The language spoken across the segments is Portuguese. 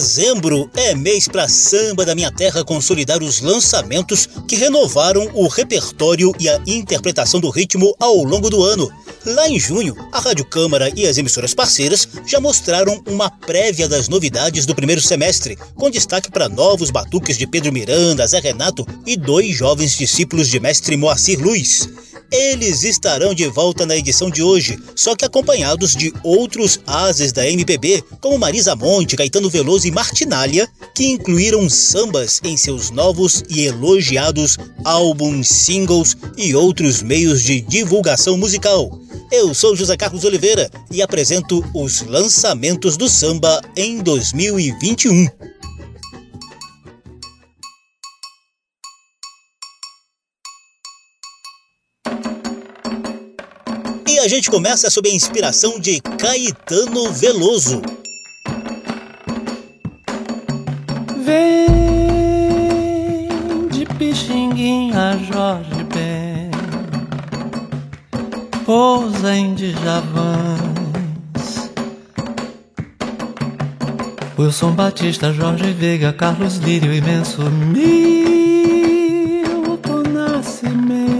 Dezembro é mês para samba da minha terra consolidar os lançamentos que renovaram o repertório e a interpretação do ritmo ao longo do ano. Lá em junho, a Rádio Câmara e as emissoras parceiras já mostraram uma prévia das novidades do primeiro semestre, com destaque para novos batuques de Pedro Miranda, Zé Renato e dois jovens discípulos de mestre Moacir Luiz. Eles estarão de volta na edição de hoje, só que acompanhados de outros ases da MPB, como Marisa Monte, Caetano Veloso e Martinália, que incluíram sambas em seus novos e elogiados álbuns, singles e outros meios de divulgação musical. Eu sou José Carlos Oliveira e apresento os lançamentos do samba em 2021. E a gente começa sob a inspiração de Caetano Veloso. Vem de Pixinguinha, Jorge pousa em Djavans. Wilson Batista, Jorge Veiga, Carlos Lírio, Imenso Milton Nascimento.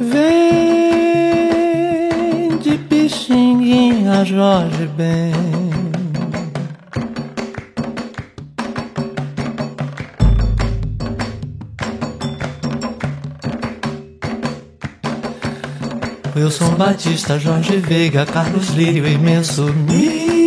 Vem de Pixinguinha, Jorge Ben. Wilson Batista, Jorge Veiga, Carlos Lírio, Imenso Milton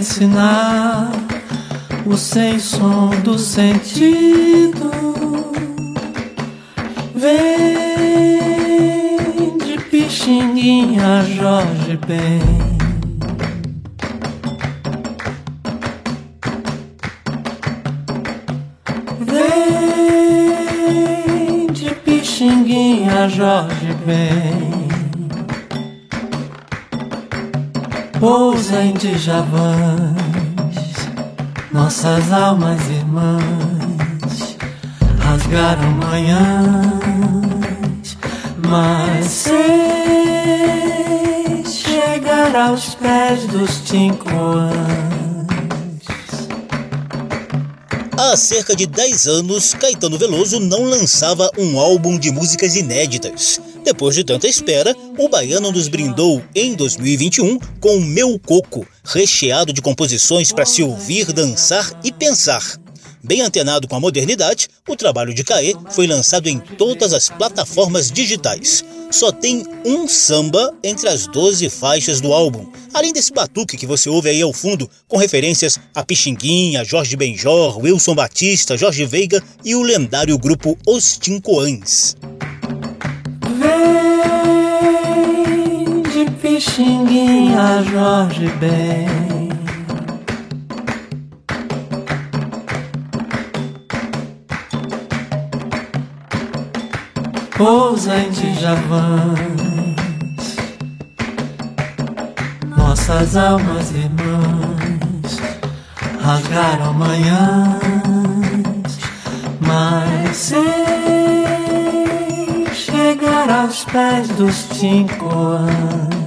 ensinar o sem som do sentido. Vem de Pixinguinha, Jorge Ben. Vem de Pixinguinha, Jorge Ben. Pousa em Djavans, nossas almas irmãs rasgaram manhãs, Há cerca de 10 anos, Caetano Veloso não lançava um álbum de músicas inéditas. Depois de tanta espera, o baiano nos brindou em 2021 com Meu Coco, recheado de composições para se ouvir, dançar e pensar. Bem antenado com a modernidade, o trabalho de Caê foi lançado em todas as plataformas digitais. Só tem um samba entre as 12 faixas do álbum, além desse batuque que você ouve aí ao fundo, com referências a Pixinguinha, Jorge Benjor, Wilson Batista, Jorge Veiga e o lendário grupo Os Tincoãs. Vem de Pixinguinha, Jorge Ben. Pousa em Djavans, nossas almas irmãs rasgaram manhãs, mas sem chegar aos pés dos tincoãs. a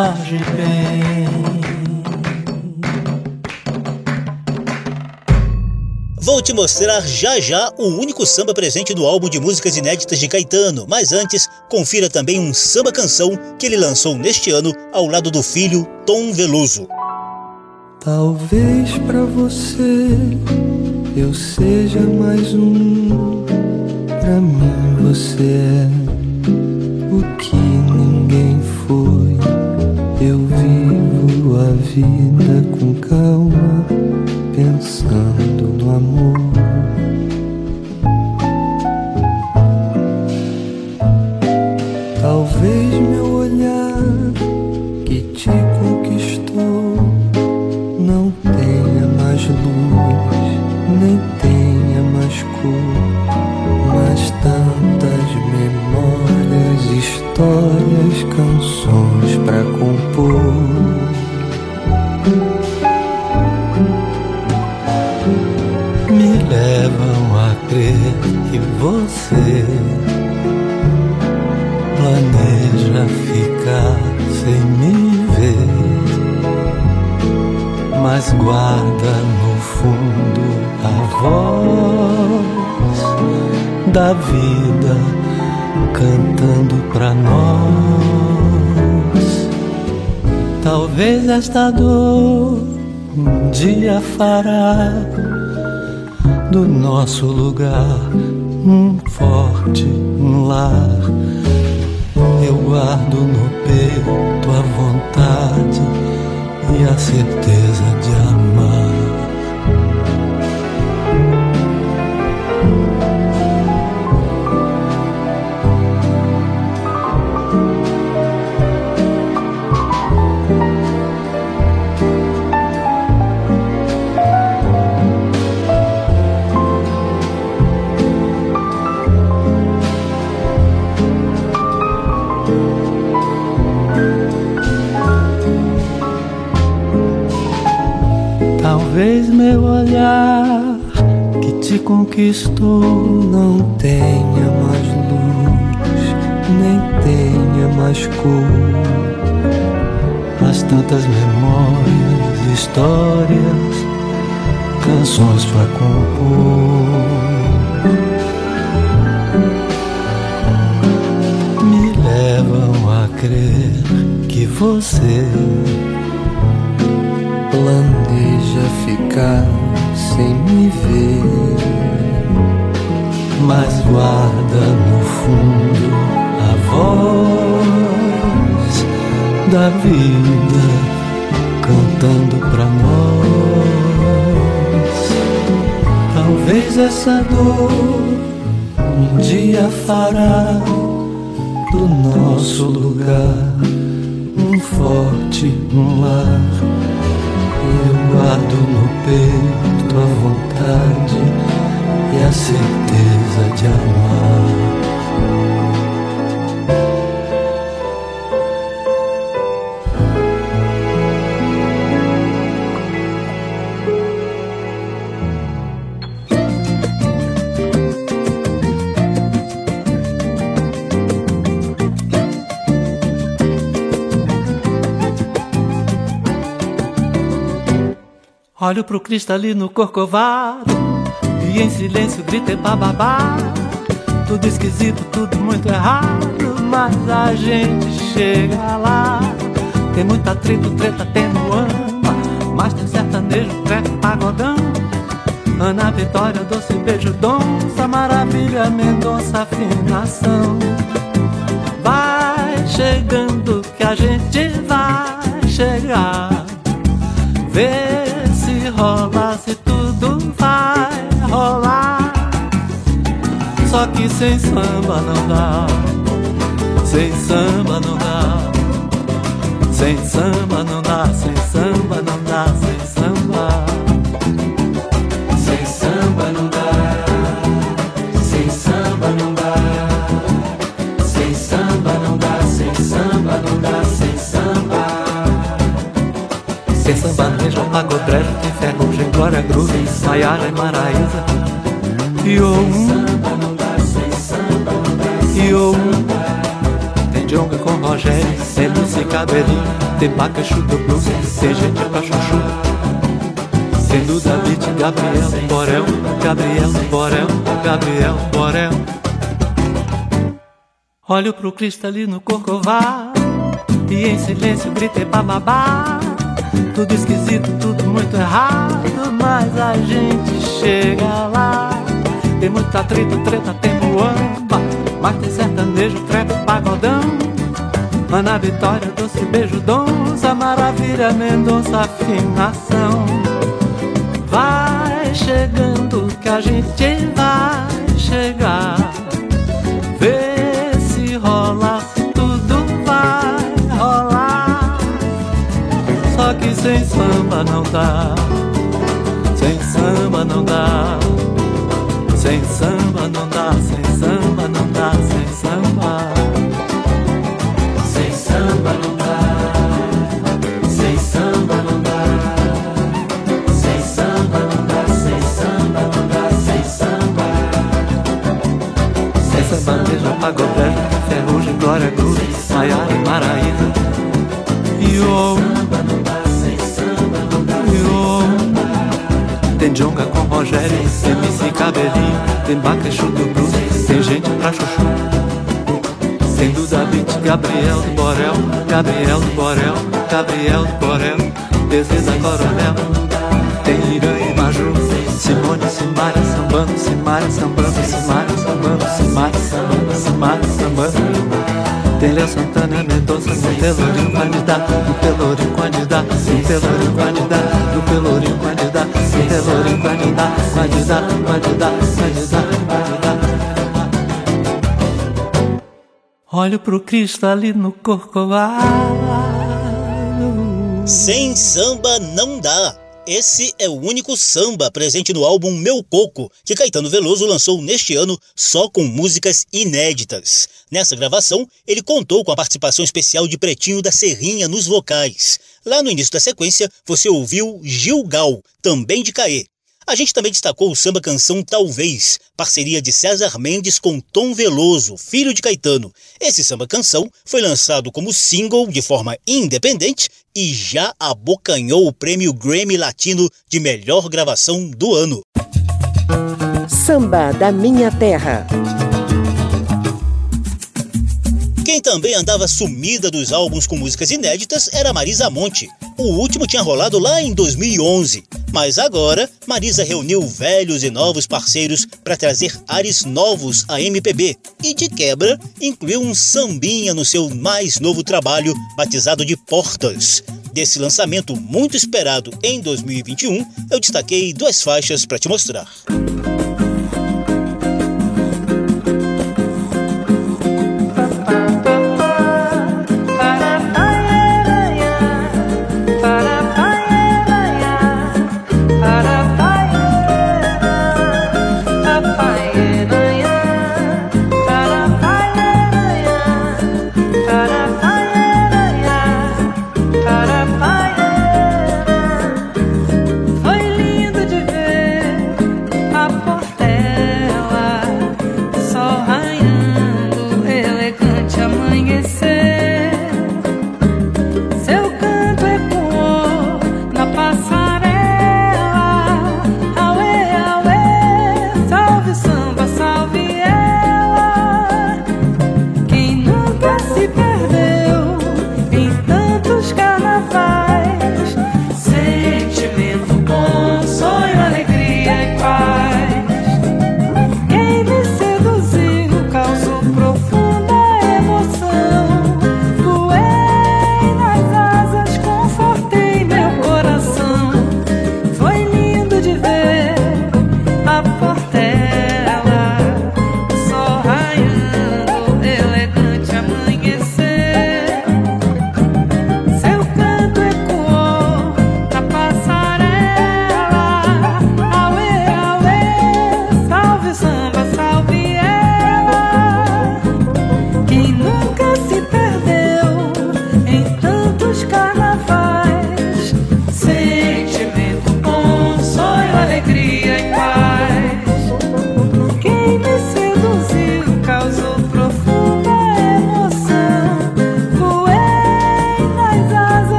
Jorge Ben. Vou te mostrar já já o único samba presente no álbum de músicas inéditas de Caetano, mas antes, confira também um samba canção que ele lançou neste ano ao lado do filho Tom Veloso. Talvez para você eu seja mais um, pra mim você é o que vida com calma, lugar um forte um lar. Eu guardo no peito a vontade e a certeza Talvez meu olhar que te conquistou não tenha mais luz, nem tenha mais cor. Mas tantas memórias, histórias, canções pra compor. Me levam a crer que você planeja ficar sem me ver, mas guarda no fundo a voz da vida cantando pra nós. Talvez essa dor um dia fará do nosso lugar um forte lar. Eu guardo no peito a vontade e a certeza de amar. Olho pro cristalino corcovado. E em silêncio grito bababá. Tudo esquisito, tudo muito errado. Mas a gente chega lá. Tem muito atrito, treta, tem ama. Mas tem sertanejo, treco, pagodão. Ana Vitória, doce beijo, donça. Maravilha, Mendonça, afinação. Vai chegando que a gente vai chegar. Vê se rola, se tudo vai rolar. Só que sem samba não dá, sem samba não dá, sem samba não dá, sem samba não dá, tem ferrugem, glória, groove, Maiara e Maraísa. E o e o tem jonga com Rogério, MC Cabelinho, tem Bacachu do Blues, tem gente pra chuchu. Sendo David, Gabriel, Borel, Gabriel, Borel, Gabriel, Borel. Olho pro cristalino corcovado e em silêncio gritei bababá. Tudo esquisito, tudo muito errado, mas a gente chega lá. Tem muita treta, treta, tem muamba, mas tem sertanejo, trap, pagodão. Ana Vitória, doce beijo, donça, maravilha, Mendonça, afinação. Vai chegando que a gente vai chegar. Samba não dá. Sem samba não dá. Sem samba não dá, sem samba não dá, sem samba. Sem samba não dá. Sem samba não dá. Sem samba não dá, sem samba não dá, sem samba. Sem samba, veja pagodé, ferrugem, glória, cruz, Maiara e Maraína. Tem jonga com Rogério, tem MC Cabelinho, tem Bacachu do Blues, tem gente pra chuchu. Tem Duda Beat, Gabriel do Borel, Gabriel do Borel, Gabriel do Borel, Desisa Coronel. Tem Irã e Maju, Simone, Simária, sambando, Simária, sambando, Simária, sambando, Simária, sambando, Simária, sambando. Tem Léo Santana, Mendonça, no Pelourinho, candidato, no Pelourinho, candidato, no Pelourinho, candidato, no Pelourinho, candidato. Pelourinho, candidato, candidato, candidato, candidato, candidato. Olho pro Cristo ali no corcovado. Sem samba não dá. Esse é o único samba presente no álbum Meu Coco, que Caetano Veloso lançou neste ano só com músicas inéditas. Nessa gravação, ele contou com a participação especial de Pretinho da Serrinha nos vocais. Lá no início da sequência, você ouviu Gil Gal, também de Caê. A gente também destacou o samba canção Talvez, parceria de César Mendes com Tom Veloso, filho de Caetano. Esse samba canção foi lançado como single de forma independente e já abocanhou o prêmio Grammy Latino de melhor gravação do ano. Samba da Minha Terra. Quem também andava sumida dos álbuns com músicas inéditas era Marisa Monte. O último tinha rolado lá em 2011. Mas agora, Marisa reuniu velhos e novos parceiros para trazer ares novos à MPB. E de quebra, incluiu um sambinha no seu mais novo trabalho, batizado de Portas. Desse lançamento muito esperado em 2021, eu destaquei duas faixas para te mostrar.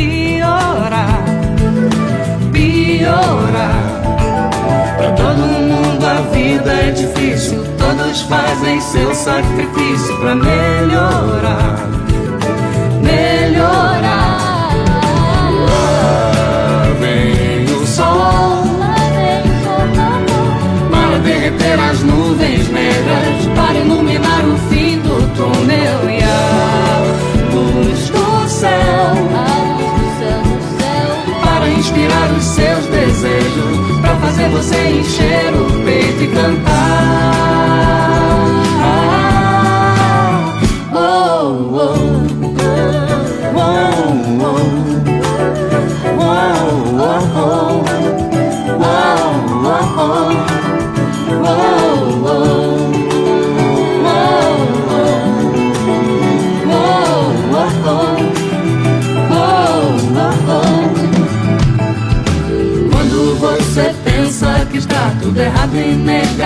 Piorar, piorar. Pra todo mundo a vida é difícil, todos fazem seu sacrifício pra melhorar, melhorar.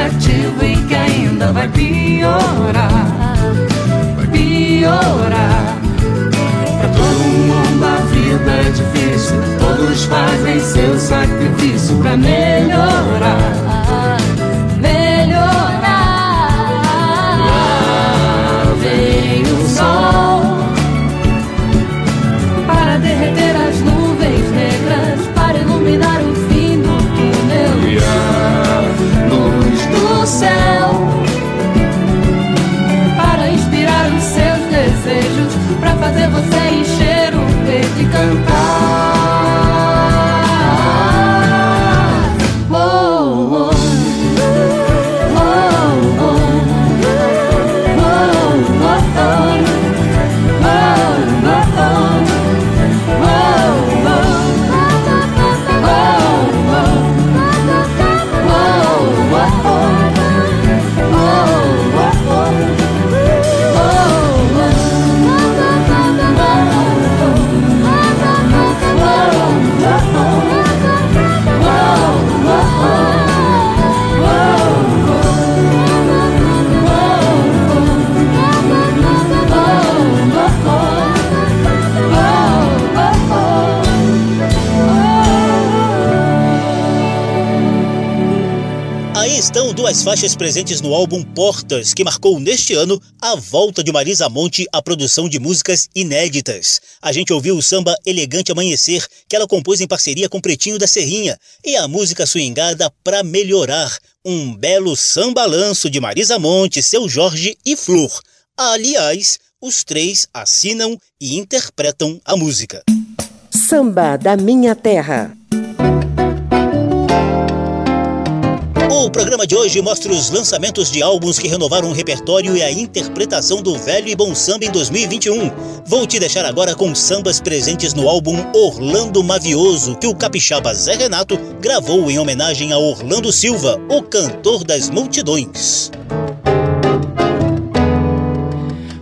Negativo e que ainda vai piorar, vai piorar. Pra todo mundo a vida é difícil, todos fazem seu sacrifício pra melhorar, duas faixas presentes no álbum Portas, que marcou neste ano a volta de Marisa Monte à produção de músicas inéditas. A gente ouviu o samba Elegante Amanhecer, que ela compôs em parceria com Pretinho da Serrinha, e a música swingada Pra Melhorar, um belo samba-lanço de Marisa Monte, Seu Jorge e Flor. Aliás, os três assinam e interpretam a música. Samba da Minha Terra. O programa de hoje mostra os lançamentos de álbuns que renovaram o repertório e a interpretação do velho e bom samba em 2021. Vou te deixar agora com sambas presentes no álbum Orlando Mavioso, que o capixaba Zé Renato gravou em homenagem a Orlando Silva, o cantor das multidões.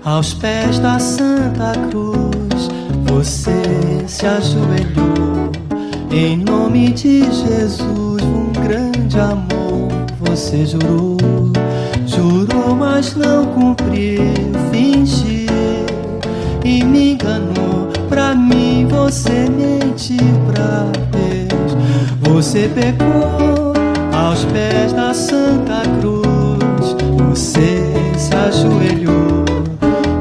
Aos pés da Santa Cruz, você se ajoelhou. Em nome de Jesus, um grande amor você jurou. Jurou, mas não cumpriu, fingiu e me enganou. Pra mim, você mentiu pra Deus. Você pecou aos pés da Santa Cruz. Você se ajoelhou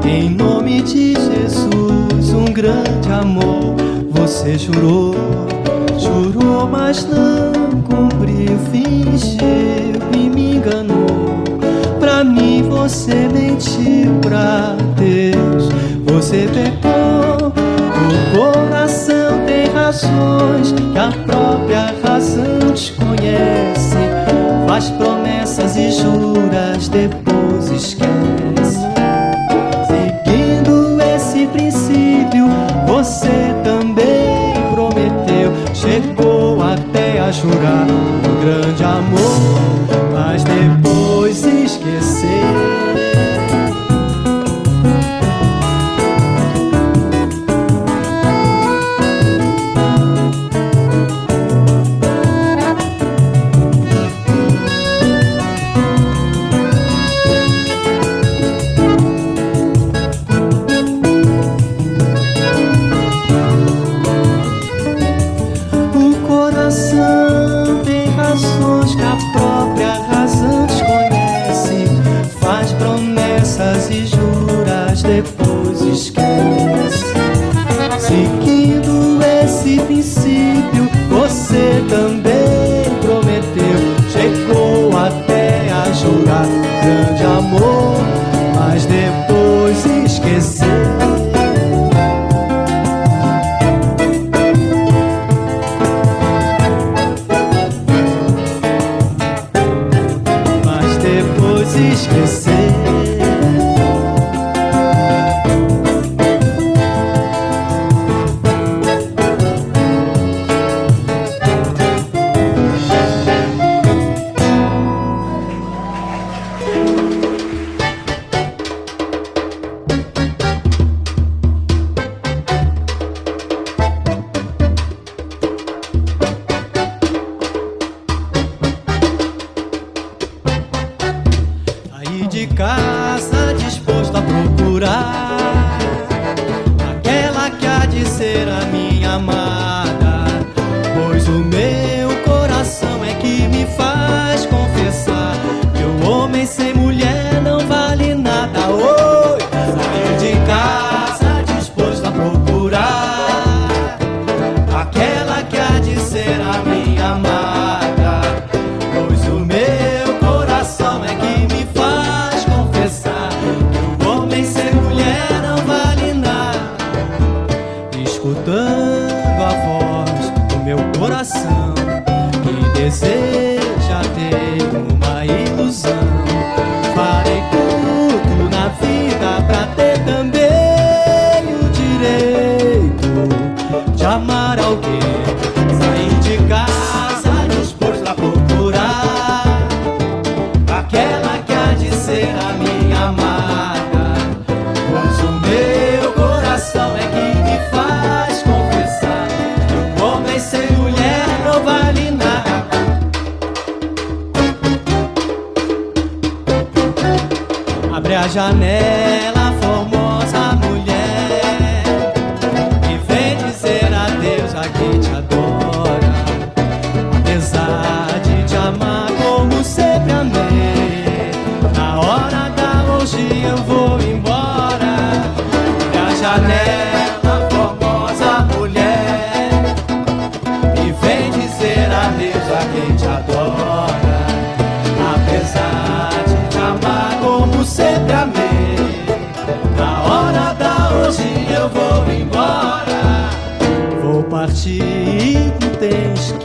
em nome de Jesus. Um grande amor você jurou, jurou, mas não cumpriu. Fingiu enganou. Pra mim você mentiu pra Deus. Você pecou. O coração tem razões que a própria razão desconhece. Faz promessas e juras, depois esquece. Seguindo esse princípio, você também prometeu. Chegou até a jurar um grande amor,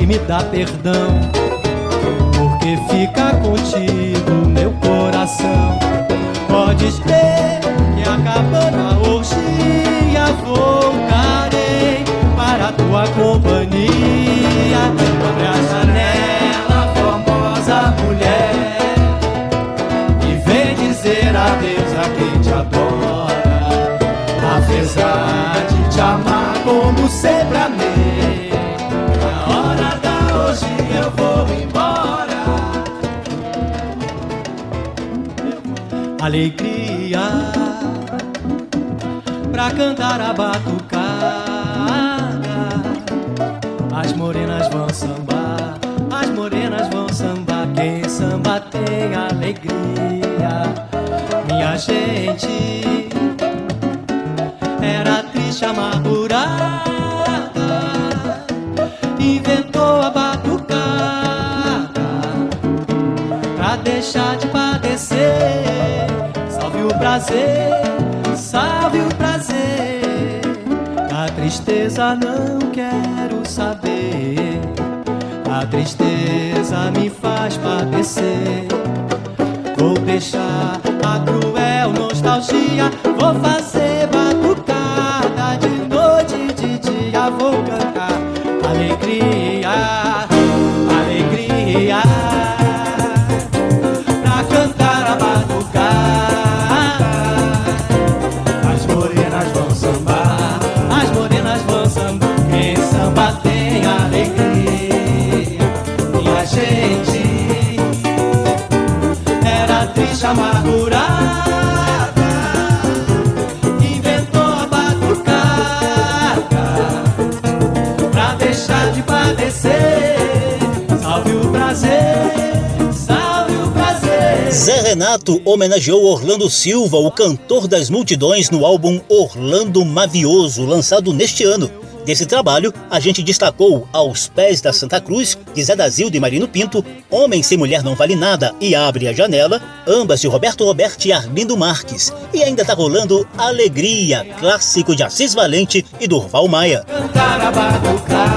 me dar perdão. Porque fica contigo meu coração. Podes crer que acabando a orgia voltarei para tua companhia. Abre a janela, formosa mulher, e vem dizer adeus a quem te adora. Apesar de te amar como sempre amei, Alegria pra cantar a batucada, As morenas vão sambar, as morenas vão sambar. Quem samba tem alegria, minha gente. Era triste, amargurada, prazer, salve o prazer. A tristeza não quero saber. A tristeza me faz padecer. Vou deixar a cruel nostalgia. Vou fazer Renato homenageou Orlando Silva, o cantor das multidões, no álbum Orlando Mavioso, lançado neste ano. Desse trabalho, a gente destacou Aos Pés da Santa Cruz, de Zé da Zilda e Marino Pinto, Homem Sem Mulher Não Vale Nada e Abre a Janela, ambas de Roberto Roberto e Arlindo Marques. E ainda tá rolando Alegria, clássico de Assis Valente e Durval Maia. cantar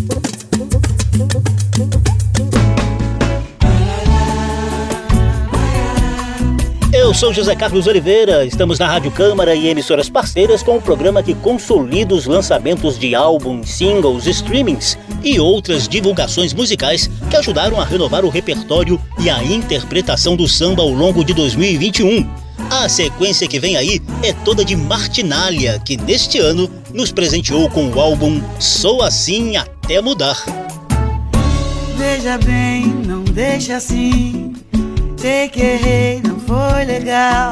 Eu sou José Carlos Oliveira, estamos na Rádio Câmara e emissoras parceiras com o programa que consolida os lançamentos de álbuns, singles, streamings e outras divulgações musicais que ajudaram a renovar o repertório e a interpretação do samba ao longo de 2021. A sequência que vem aí é toda de Martinália, que neste ano nos presenteou com o álbum Sou Assim Até Mudar. Veja bem, não deixa assim. Sei que errei, não foi legal.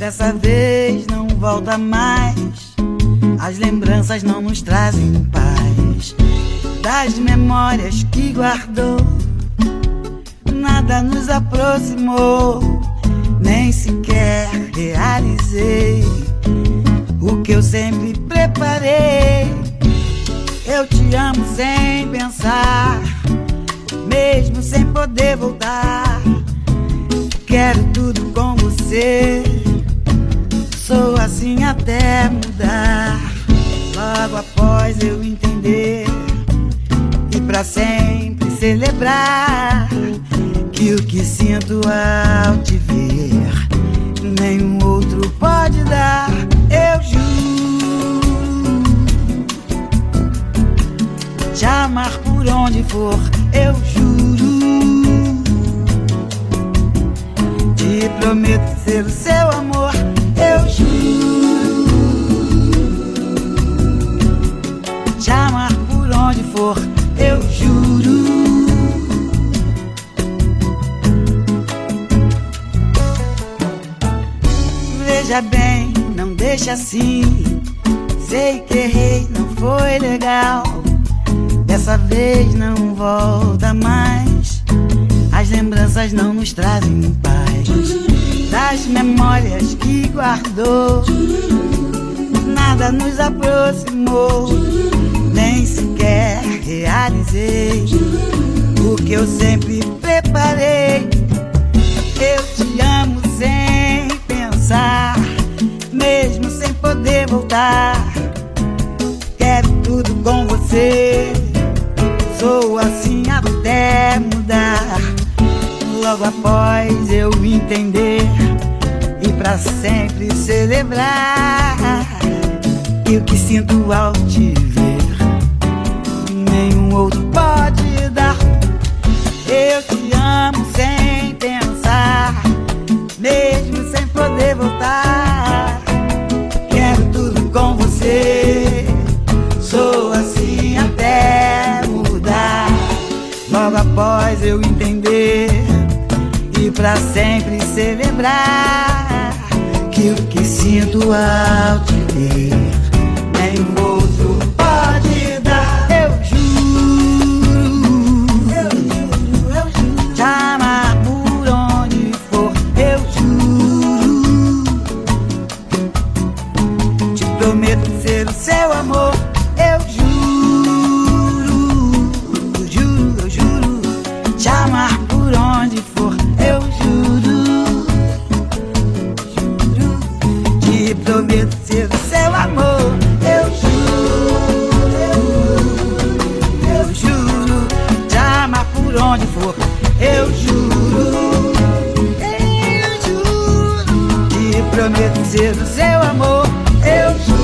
Dessa vez não volta mais. As lembranças não nos trazem paz. Das memórias que guardou, nada nos aproximou. Nem sequer realizei o que eu sempre preparei. Eu te amo sem pensar, mesmo sem poder voltar. Quero tudo com você, sou assim até mudar. Logo após eu entender e pra sempre celebrar que o que sinto ao te ver, nenhum outro pode dar. Eu juro te amar por onde for, eu juro. Te prometo ser o seu amor, eu juro. Te amar por onde for, eu juro. Veja bem, não deixa assim. Sei que errei, não foi legal. Dessa vez não volta mais. As lembranças não nos trazem paz. Das memórias que guardou, nada nos aproximou. Nem sequer realizei o que eu sempre preparei. Eu te amo sem pensar, mesmo sem poder voltar. Quero tudo com você, sou assim até mudar logo após eu entender e para sempre celebrar. E o que sinto ao te ver, nenhum outro pode dar. Eu te amo sem pensar, mesmo sem poder voltar. Quero tudo com você, sou assim até mudar. Logo após eu entender pra sempre celebrar que o que sinto ao te ver prometo ser do seu amor. Eu juro.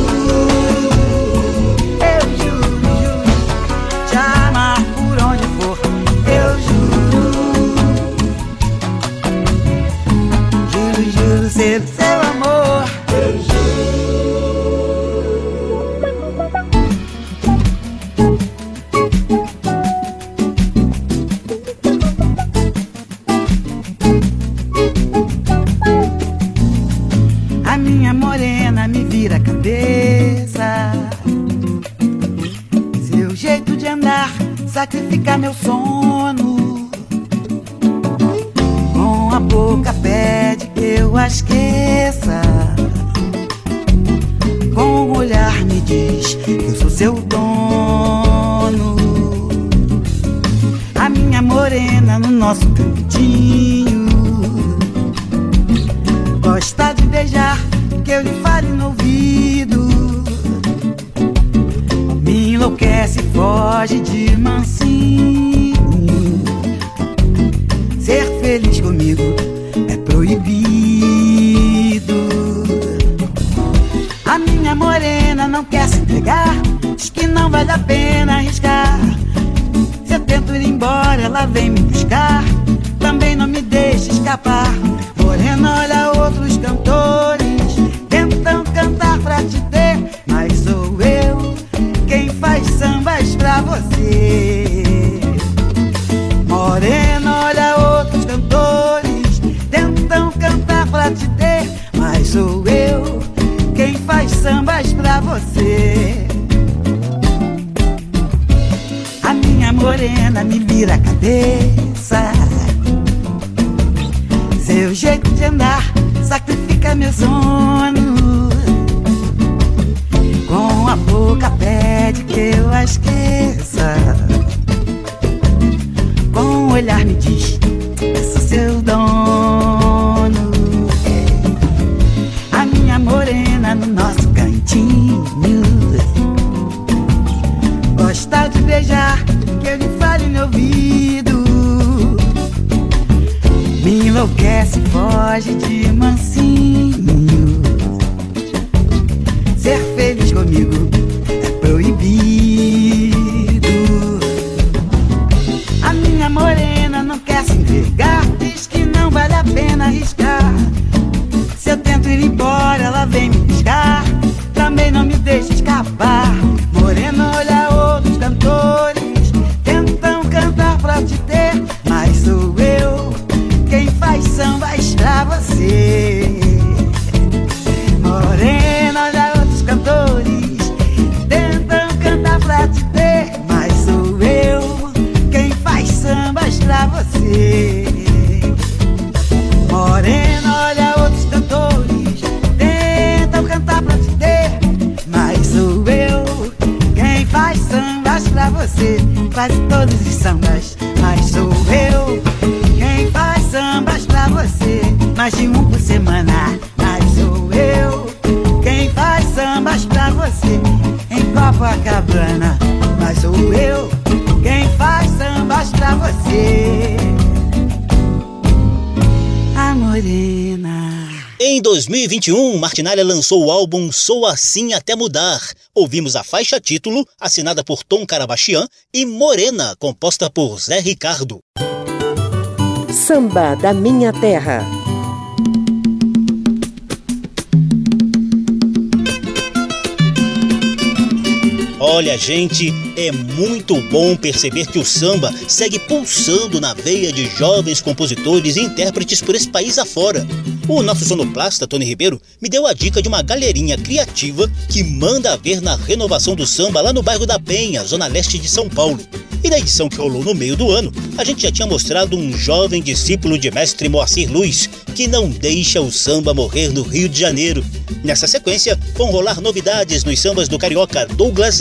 maison. 2021, Martinalha lançou o álbum Sou Assim Até Mudar. Ouvimos a faixa título, assinada por Tom Carabachian, e Morena, composta por Zé Ricardo. Samba da Minha Terra. Olha, gente, é muito bom perceber que o samba segue pulsando na veia de jovens compositores e intérpretes por esse país afora. O nosso sonoplasta, Tony Ribeiro, me deu a dica de uma galerinha criativa que manda ver na renovação do samba lá no bairro da Penha, zona leste de São Paulo. E na edição que rolou no meio do ano, a gente já tinha mostrado um jovem discípulo de mestre Moacir Luiz, que não deixa o samba morrer no Rio de Janeiro. Nessa sequência, vão rolar novidades nos sambas do carioca Douglas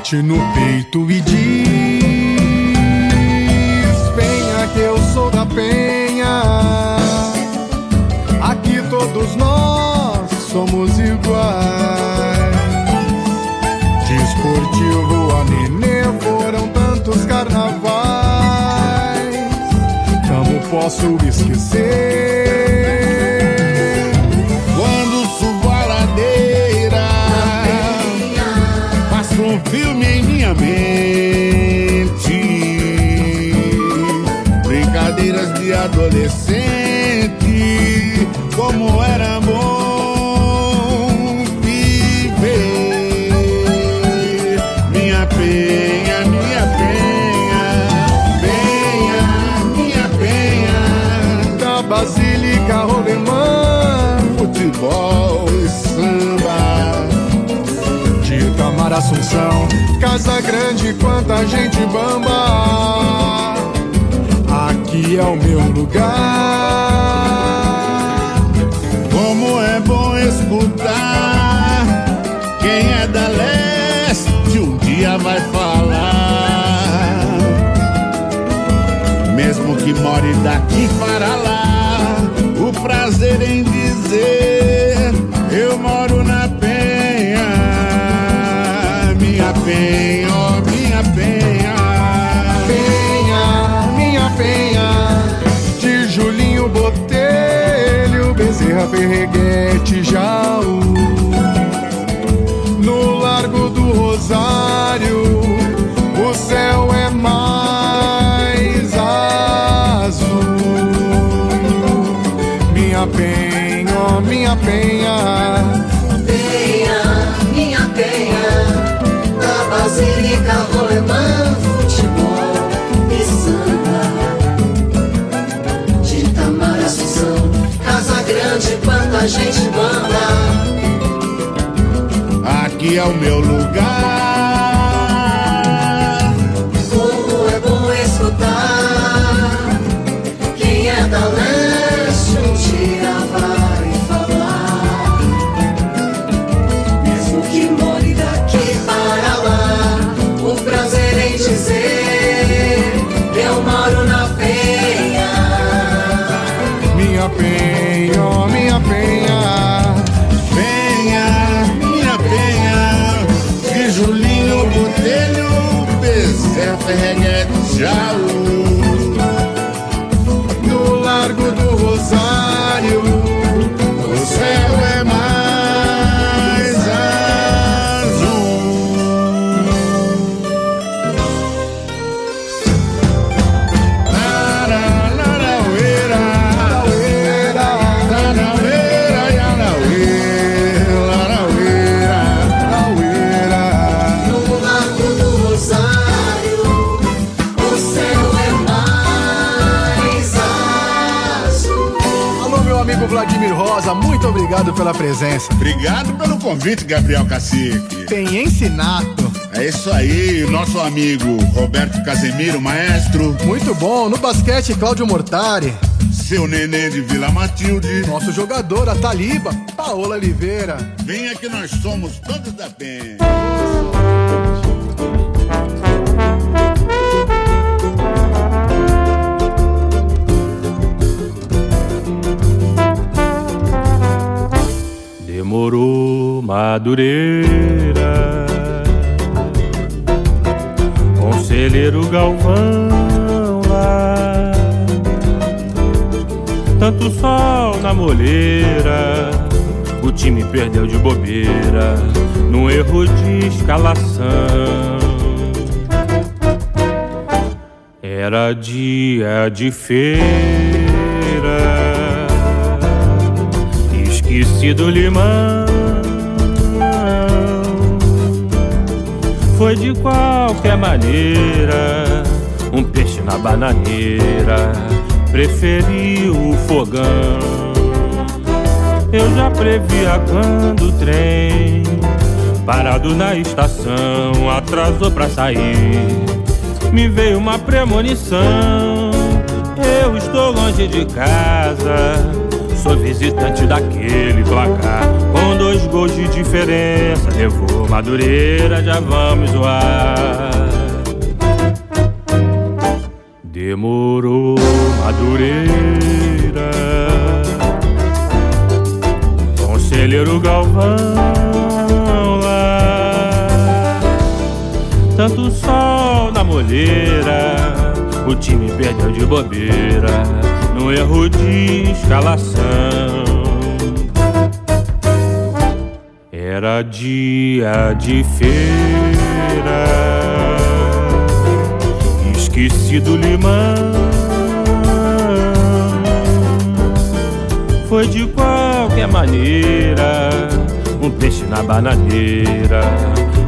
bate no peito e diz: Venha que eu sou da penha. Aqui todos nós somos iguais. Desportivo a nenê foram tantos carnavais. Como posso esquecer? É o meu lugar Muito obrigado pela presença. Obrigado pelo convite, Gabriel Cacique. Tem ensinato. É isso aí, nosso amigo Roberto Casemiro, maestro. Muito bom. No basquete, Cláudio Mortari. Seu neném de Vila Matilde. Nosso jogador, a Taliba, Paola Oliveira. Venha que nós somos todos da PEN. Demorou Madureira conselheiro Galvão lá. Tanto sol na moleira, o time perdeu de bobeira, num erro de escalação. Era dia de feira, esqueci do limão. Foi de qualquer maneira, um peixe na bananeira, preferi o fogão. Eu já previa quando o trem, parado na estação, atrasou pra sair me veio uma premonição. Eu estou longe de casa, sou visitante daquele placar. Com dois gols de diferença, levou Madureira, já vamos zoar. Demorou Madureira, Conselheiro Galvão tanto sol na molheira. O time perdeu de bobeira no erro de escalação. Era dia de feira, esqueci do limão. Foi de qualquer maneira, um peixe na bananeira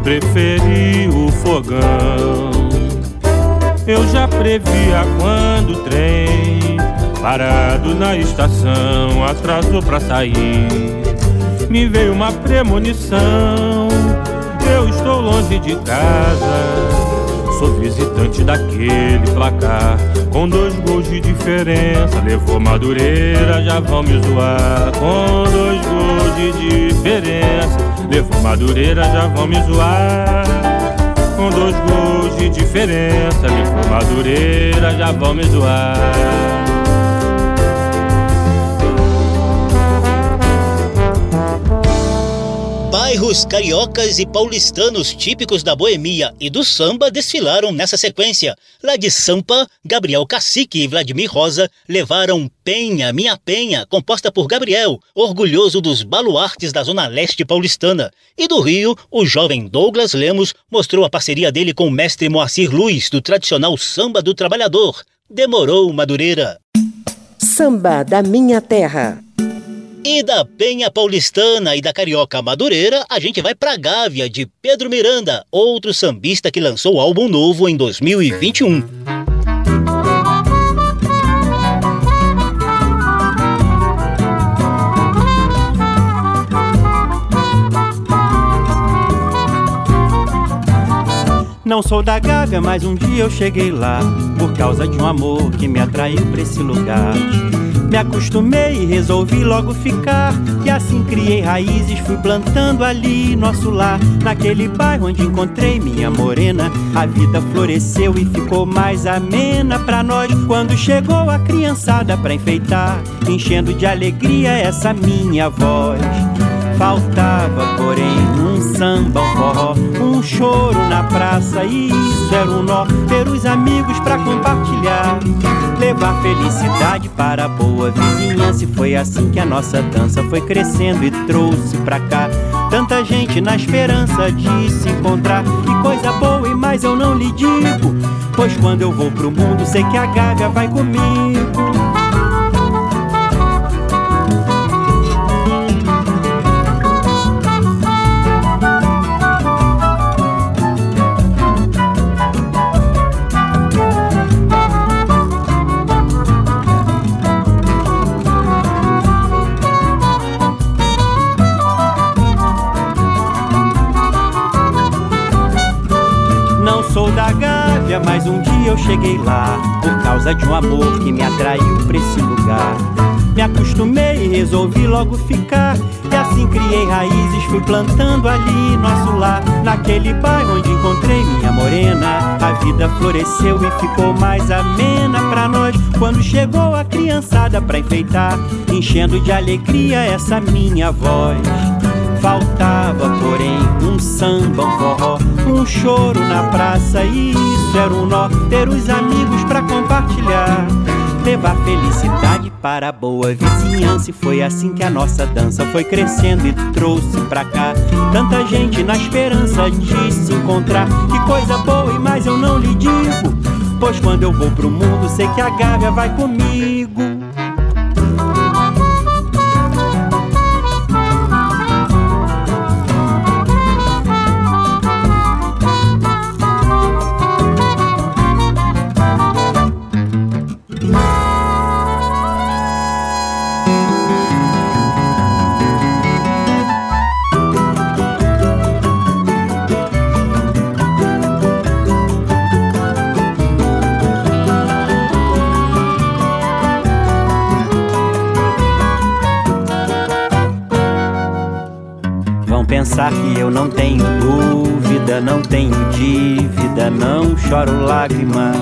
preferi o fogão. Eu já previa quando o trem, parado na estação, atrasou pra sair. Me veio uma premonição. Eu estou longe de casa, sou visitante daquele placar. Com dois gols de diferença, levou Madureira, já vão me zoar. Com dois gols de diferença. Levou Madureira, já vão me zoar. Com dois gols de diferença, levou Madureira, já vão me zoar. Bairros cariocas e paulistanos típicos da boemia e do samba desfilaram nessa sequência. Lá de Sampa, Gabriel Cacique e Vladimir Rosa levaram Penha, Minha Penha, composta por Gabriel, orgulhoso dos baluartes da zona leste paulistana. E do Rio, o jovem Douglas Lemos mostrou a parceria dele com o mestre Moacir Luiz, do tradicional Samba do Trabalhador. Demorou, Madureira. Samba da Minha Terra. E da Penha Paulistana e da Carioca Madureira, a gente vai pra Gávea de Pedro Miranda, outro sambista que lançou álbum novo em 2021. Não sou da Gávea, mas um dia eu cheguei lá Por causa de um amor que me atraiu pra esse lugar me acostumei e resolvi logo ficar. E assim criei raízes, fui plantando ali nosso lar. Naquele bairro onde encontrei minha morena, a vida floresceu e ficou mais amena pra nós. Quando chegou a criançada pra enfeitar, enchendo de alegria essa minha voz. Faltava, porém, um samba, um forró, um choro na praça. E isso era um nó, ter os amigos pra compartilhar. Levar felicidade para a boa vizinhança. E foi assim que a nossa dança foi crescendo e trouxe pra cá. Tanta gente na esperança de se encontrar. E coisa boa e mais eu não lhe digo. Pois quando eu vou pro mundo, sei que a Gaga vai comigo. Cheguei lá por causa de um amor que me atraiu pra esse lugar. Me acostumei e resolvi logo ficar. E assim criei raízes, fui plantando ali nosso lar. Naquele bairro onde encontrei minha morena. A vida floresceu e ficou mais amena pra nós. Quando chegou a criançada pra enfeitar, enchendo de alegria essa minha voz. Faltava, porém, um samba, um forró, um choro na praça. Isso era um nó, ter os amigos pra compartilhar. Levar felicidade para a boa vizinhança. E foi assim que a nossa dança foi crescendo e trouxe pra cá tanta gente na esperança de se encontrar. Que coisa boa, e mais eu não lhe digo. Pois quando eu vou pro mundo, sei que a Gávea vai comigo. Tenho dívida, não choro lágrima.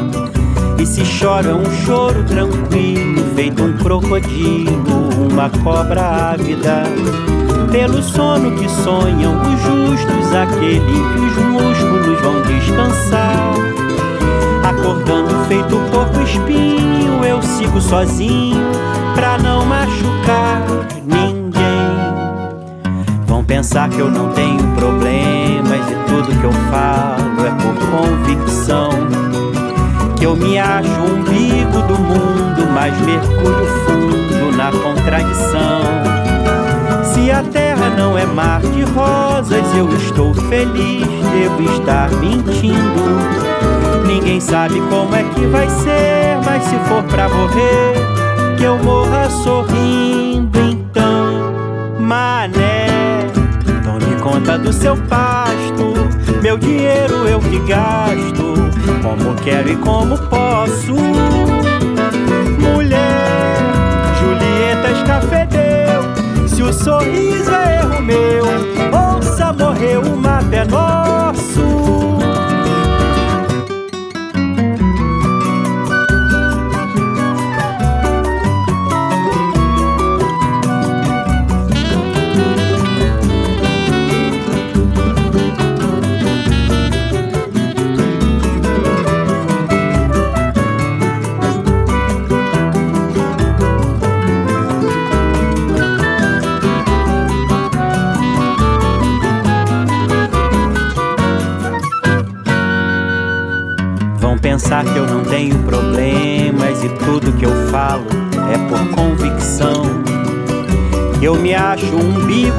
E se choro é um choro tranquilo, feito um crocodilo, uma cobra ávida. Pelo sono que sonham os justos, aquele que os músculos vão descansar. Acordando feito porco espinho, eu sigo sozinho pra não machucar ninguém pensar que eu não tenho problemas e tudo que eu falo é por convicção. Que eu me acho umbigo do mundo, mas mergulho fundo na contradição. Se a terra não é mar de rosas, eu estou feliz, devo estar mentindo. Ninguém sabe como é que vai ser, mas se for pra morrer, que eu morra sorrindo, do seu pasto. Meu dinheiro eu que gasto, como quero e como posso. Mulher, Julieta escafedeu. Se o sorriso é erro meu, ouça morreu uma é nosso.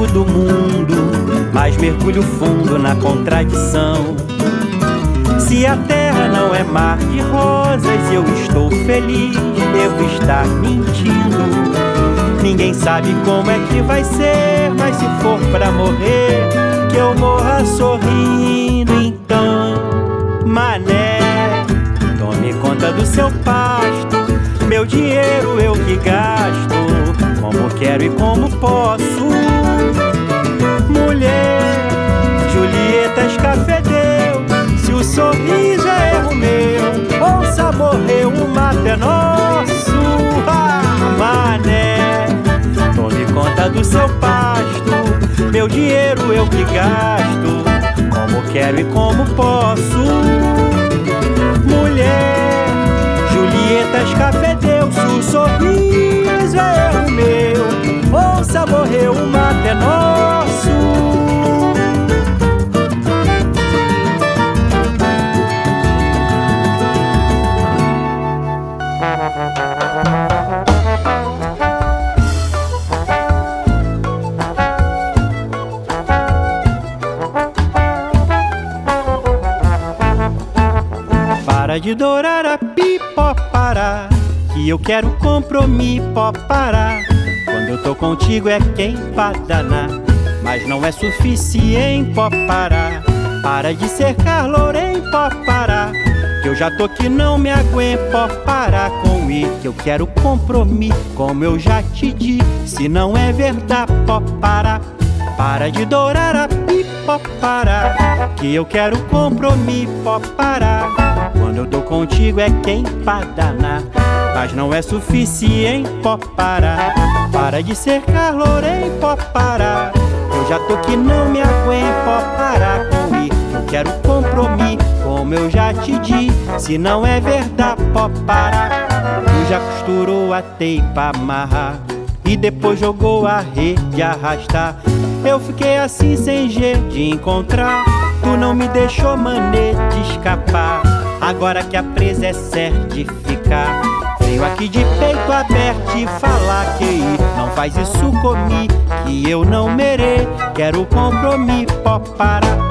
Do mundo, mas mergulho fundo na contradição. Se a terra não é mar de rosas, eu estou feliz, devo estar mentindo. Ninguém sabe como é que vai ser, mas se for pra morrer, que eu morra sorrindo, então, mané conta do seu pasto. Meu dinheiro eu que gasto, como quero e como posso. Mulher, Julieta escafedeu. Se o sorriso é erro meu, ouça morreu, o mato é nosso. Ah, mané, tome conta do seu pasto. Meu dinheiro eu que gasto, como quero e como posso. Mulher Julieta escafedeu, se o sorriso ouça morreu, o mato é nosso. Para de dourar a pipa, parar. Que eu quero compromisso, parar. Eu tô contigo é quem padanar. Mas não é suficiente, parar. Para de cercar Lorém, parar. Que eu já tô que não me aguento, parar com ir. Que eu quero compromisso, como eu já te disse. Se não é verdade, parar. Para de dourar a pipa, parar. Que eu quero compromisso, parar. Quando eu tô contigo é quem padaná Mas não é suficiente, pó parar Para de cercar, Lorém, pó parar Eu já tô que não me aguento, pode parar com ir. Eu quero compromisso, como eu já te disse. Se não é verdade, pode parar. Tu já costurou a teipa amarrar e depois jogou a rede arrastar. Eu fiquei assim sem jeito de encontrar. Tu não me deixou maneira de escapar. Agora que a presa é certificar. Veio aqui de peito aberto e falar que não faz isso comigo, que eu não merei. Quero compromisso, pó para.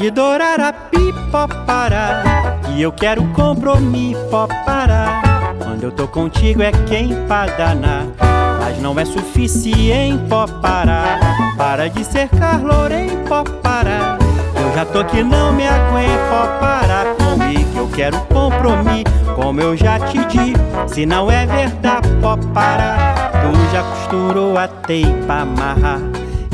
De dourar a pipa parar E eu quero compromisso parar Quando eu tô contigo é quem pra danar Mas não é suficiente parar Para de cercar Lorém parar Eu já tô que não me aguento parar comigo Eu quero compromisso como eu já te disse. Se não é verdade parar Tu já costurou a teipa amarrar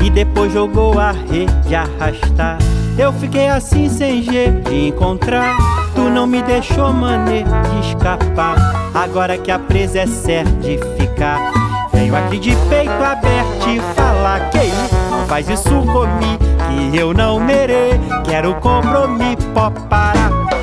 E depois jogou a rede arrastar eu fiquei assim sem jeito de encontrar. Tu não me deixou maneira de escapar. Agora que a presa é certificar. Venho aqui de peito aberto e falar que não faz isso comigo, que eu não merei. Quero compromisso, parar.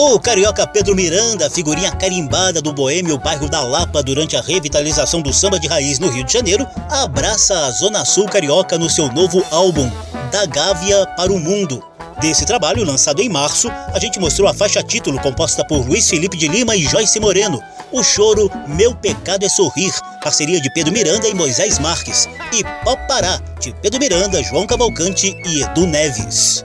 O carioca Pedro Miranda, figurinha carimbada do boêmio bairro da Lapa durante a revitalização do samba de raiz no Rio de Janeiro, abraça a Zona Sul carioca no seu novo álbum, Da Gávea para o Mundo. Desse trabalho, lançado em março, a gente mostrou a faixa título composta por Luiz Felipe de Lima e Joyce Moreno, o choro Meu Pecado é Sorrir, parceria de Pedro Miranda e Moisés Marques, e Popará, de Pedro Miranda, João Cavalcante e Edu Neves.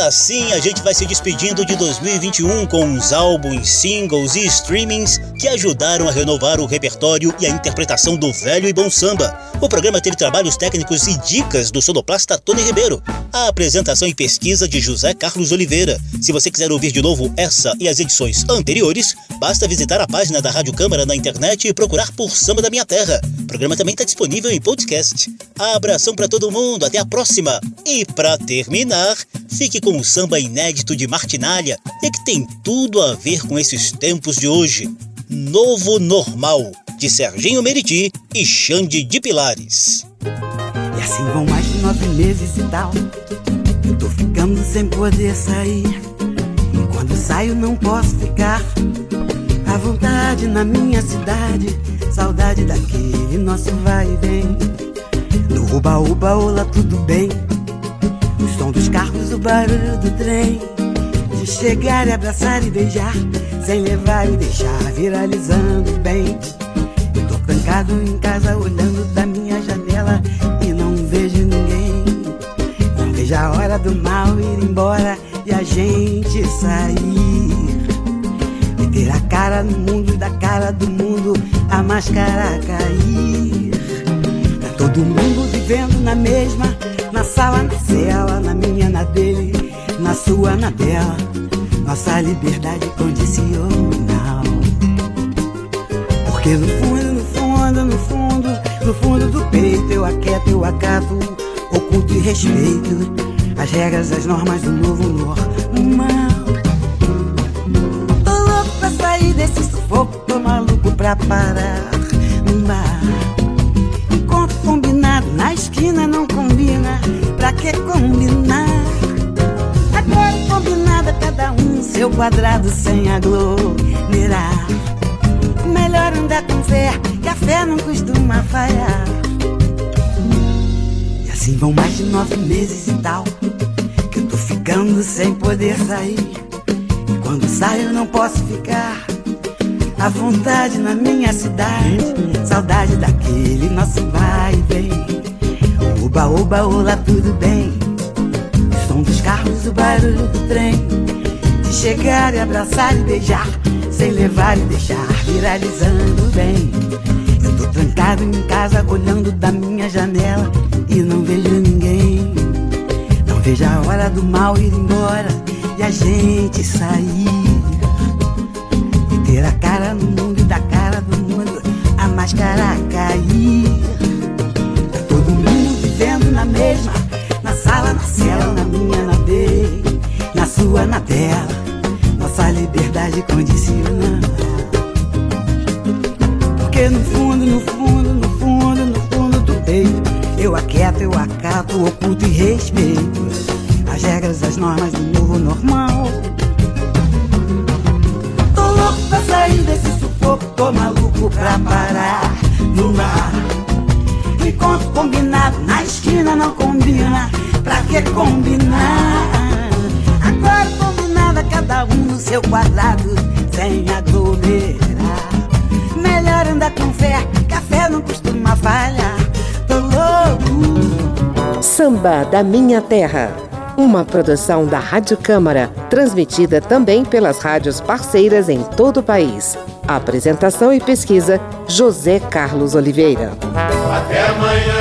Assim a gente vai se despedindo de 2021 com os álbuns, singles e streamings que ajudaram a renovar o repertório e a interpretação do velho e bom samba. O programa teve trabalhos técnicos e dicas do sonoplasta Tony Ribeiro. A apresentação e pesquisa de José Carlos Oliveira. Se você quiser ouvir de novo essa e as edições anteriores, basta visitar a página da Rádio Câmara na internet e procurar por Samba da Minha Terra. O programa também está disponível em podcast. Abração para todo mundo, até a próxima. E para terminar, fique com o samba inédito de Martinalha e que tem tudo a ver com esses tempos de hoje. Novo Normal, de Serginho Meriti e Xande de Pilares. E assim vão mais de nove meses e tal. Eu tô ficando sem poder sair. E quando saio não posso ficar. À vontade na minha cidade. Saudade daquele nosso vai e vem. No uba-uba, olá, tudo bem? Som dos carros, o barulho do trem. De chegar e abraçar e beijar. Sem levar e deixar viralizando bem. Eu tô trancado em casa olhando da minha janela e não vejo ninguém. Não vejo a hora do mal ir embora e a gente sair. Meter a cara no mundo e da cara do mundo a máscara cair. Tá todo mundo vivendo na mesma na sala, na cela, na minha, na dele, na sua, na dela. Nossa liberdade condicional. Porque no fundo, no fundo, no fundo, no fundo do peito eu aquieto, eu acato, oculto e respeito as regras, as normas do novo normal. Tô louco pra sair desse sufoco, tô maluco pra parar no bar. Encontro combinado na esquina não que combinar? Agora combinada cada um seu quadrado sem aglomerar. Melhor andar com fé, que a fé não costuma falhar. E assim vão mais de nove meses e tal, que eu tô ficando sem poder sair. E quando saio não posso ficar à vontade na minha cidade. Saudade daquele nosso vai e vem. Oba, oba, olá, tudo bem? O som dos carros, o barulho do trem. De chegar e abraçar e beijar. Sem levar e deixar, viralizando bem. Eu Tô trancado em casa, olhando da minha janela e não vejo ninguém. Não vejo a hora do mal ir embora e a gente sair. E ter a cara no mundo e da cara do mundo, a máscara cair. Mesma, na sala, na cela, na minha, na dele, na sua, na dela. Nossa liberdade condicionada. Porque no fundo, no fundo, no fundo, no fundo do peito Eu aquieto, eu acato, oculto e respeito As regras, as normas do novo normal Tô louco pra sair desse sufoco Tô maluco pra parar no mar Encontro combinado na esquina não combina Pra que combinar? Agora combinado cada um no seu quadrado Sem aglomerar Melhor andar com fé, café não costuma falhar. Tô louco. Samba da Minha Terra. Uma produção da Rádio Câmara, transmitida também pelas rádios parceiras em todo o país. Apresentação e pesquisa: José Carlos Oliveira. Até amanhã.